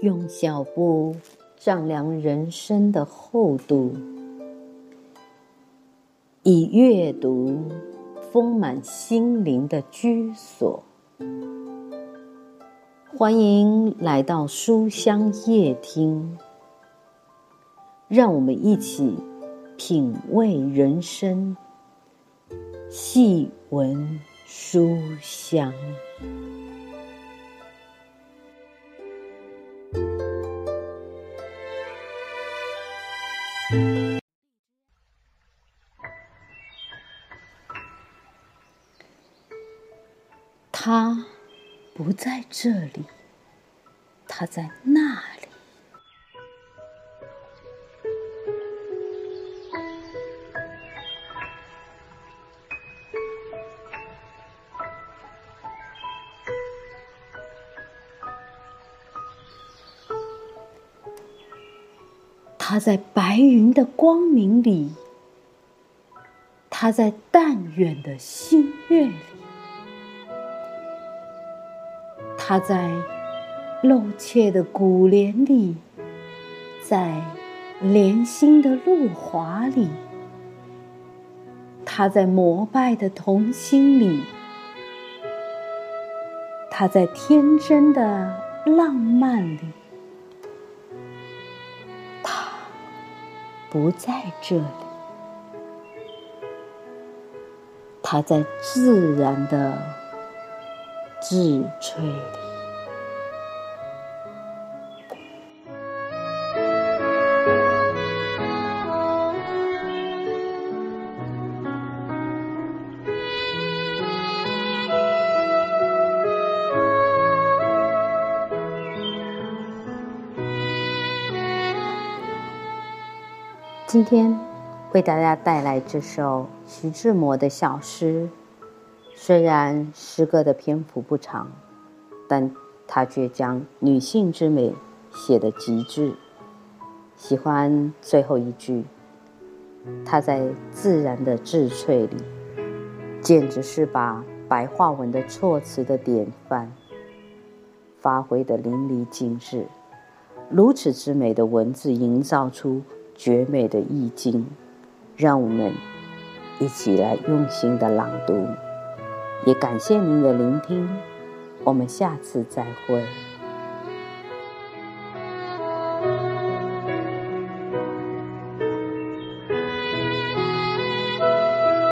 用脚步丈量人生的厚度，以阅读丰满心灵的居所。欢迎来到书香夜听，让我们一起品味人生，细闻书香。他不在这里，他在那里。他在白云的光明里，他在淡远的星月里，他在露怯的古莲里，在莲心的露华里，他在膜拜的童心里，他在天真的浪漫里。不在这里，它在自然的智吹里。今天为大家带来这首徐志摩的小诗，虽然诗歌的篇幅不长，但他却将女性之美写得极致。喜欢最后一句，他在自然的智慧里，简直是把白话文的措辞的典范发挥得淋漓尽致。如此之美的文字，营造出绝美的意境，让我们一起来用心的朗读，也感谢您的聆听，我们下次再会。